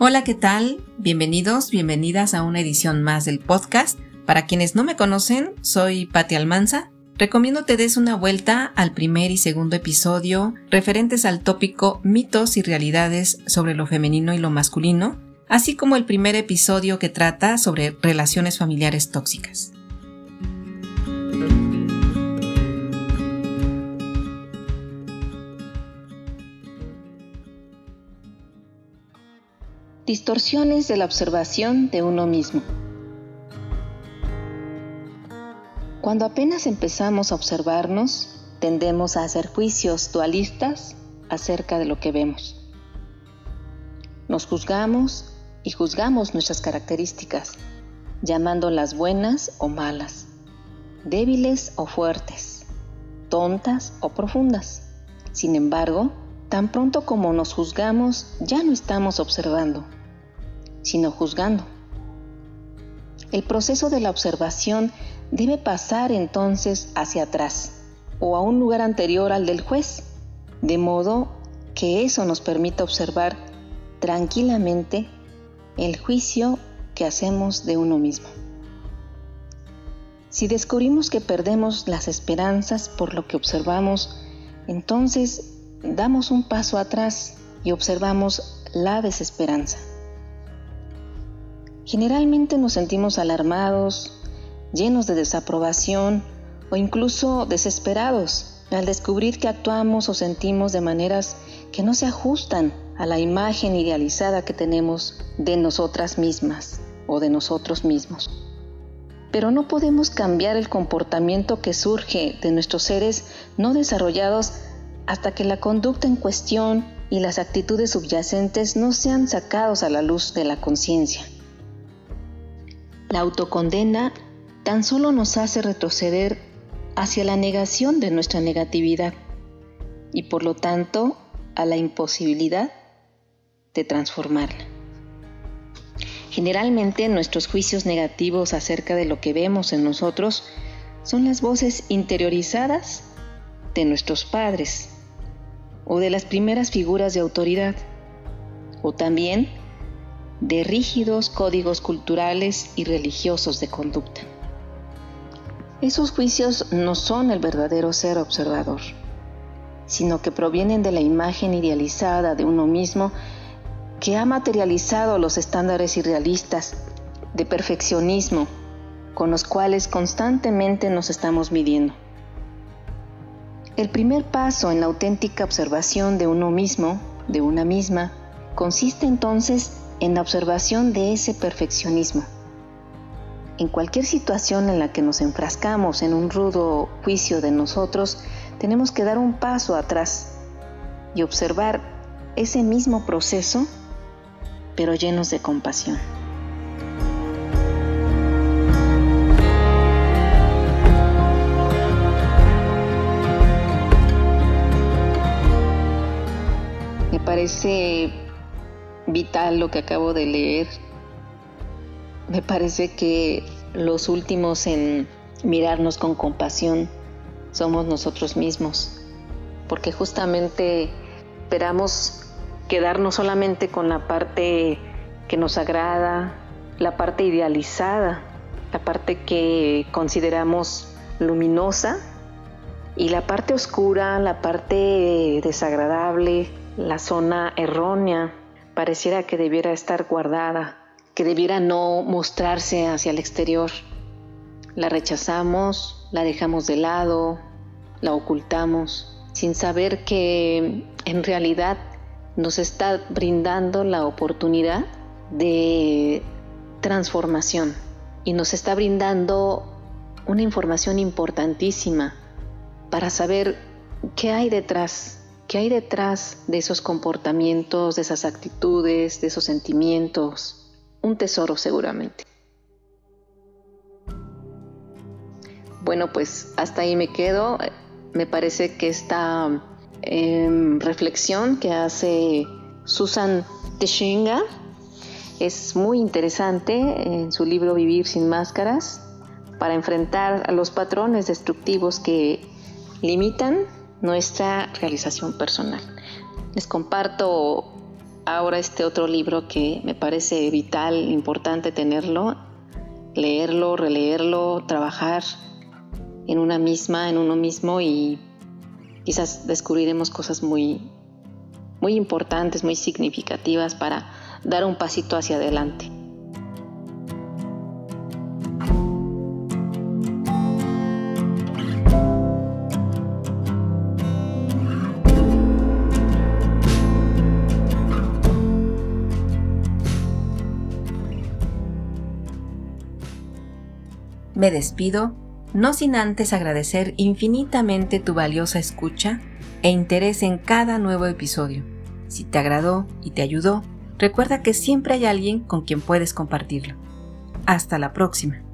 Hola, ¿qué tal? Bienvenidos, bienvenidas a una edición más del podcast. Para quienes no me conocen, soy Patti Almanza. Recomiendo te des una vuelta al primer y segundo episodio referentes al tópico mitos y realidades sobre lo femenino y lo masculino, así como el primer episodio que trata sobre relaciones familiares tóxicas. Distorsiones de la observación de uno mismo. Cuando apenas empezamos a observarnos, tendemos a hacer juicios dualistas acerca de lo que vemos. Nos juzgamos y juzgamos nuestras características, llamándolas buenas o malas, débiles o fuertes, tontas o profundas. Sin embargo, tan pronto como nos juzgamos, ya no estamos observando sino juzgando. El proceso de la observación debe pasar entonces hacia atrás o a un lugar anterior al del juez, de modo que eso nos permita observar tranquilamente el juicio que hacemos de uno mismo. Si descubrimos que perdemos las esperanzas por lo que observamos, entonces damos un paso atrás y observamos la desesperanza. Generalmente nos sentimos alarmados, llenos de desaprobación o incluso desesperados al descubrir que actuamos o sentimos de maneras que no se ajustan a la imagen idealizada que tenemos de nosotras mismas o de nosotros mismos. Pero no podemos cambiar el comportamiento que surge de nuestros seres no desarrollados hasta que la conducta en cuestión y las actitudes subyacentes no sean sacados a la luz de la conciencia. La autocondena tan solo nos hace retroceder hacia la negación de nuestra negatividad y por lo tanto a la imposibilidad de transformarla. Generalmente nuestros juicios negativos acerca de lo que vemos en nosotros son las voces interiorizadas de nuestros padres o de las primeras figuras de autoridad o también de rígidos códigos culturales y religiosos de conducta. Esos juicios no son el verdadero ser observador, sino que provienen de la imagen idealizada de uno mismo que ha materializado los estándares irrealistas de perfeccionismo con los cuales constantemente nos estamos midiendo. El primer paso en la auténtica observación de uno mismo, de una misma, consiste entonces en la observación de ese perfeccionismo. En cualquier situación en la que nos enfrascamos en un rudo juicio de nosotros, tenemos que dar un paso atrás y observar ese mismo proceso, pero llenos de compasión. Me parece vital lo que acabo de leer. Me parece que los últimos en mirarnos con compasión somos nosotros mismos, porque justamente esperamos quedarnos solamente con la parte que nos agrada, la parte idealizada, la parte que consideramos luminosa y la parte oscura, la parte desagradable, la zona errónea, pareciera que debiera estar guardada, que debiera no mostrarse hacia el exterior. La rechazamos, la dejamos de lado, la ocultamos, sin saber que en realidad nos está brindando la oportunidad de transformación y nos está brindando una información importantísima para saber qué hay detrás ¿Qué hay detrás de esos comportamientos, de esas actitudes, de esos sentimientos? Un tesoro seguramente. Bueno, pues hasta ahí me quedo. Me parece que esta em, reflexión que hace Susan Teshinga es muy interesante en su libro Vivir sin máscaras para enfrentar a los patrones destructivos que limitan nuestra realización personal. Les comparto ahora este otro libro que me parece vital, importante tenerlo, leerlo, releerlo, trabajar en una misma, en uno mismo y quizás descubriremos cosas muy, muy importantes, muy significativas para dar un pasito hacia adelante. Me despido, no sin antes agradecer infinitamente tu valiosa escucha e interés en cada nuevo episodio. Si te agradó y te ayudó, recuerda que siempre hay alguien con quien puedes compartirlo. Hasta la próxima.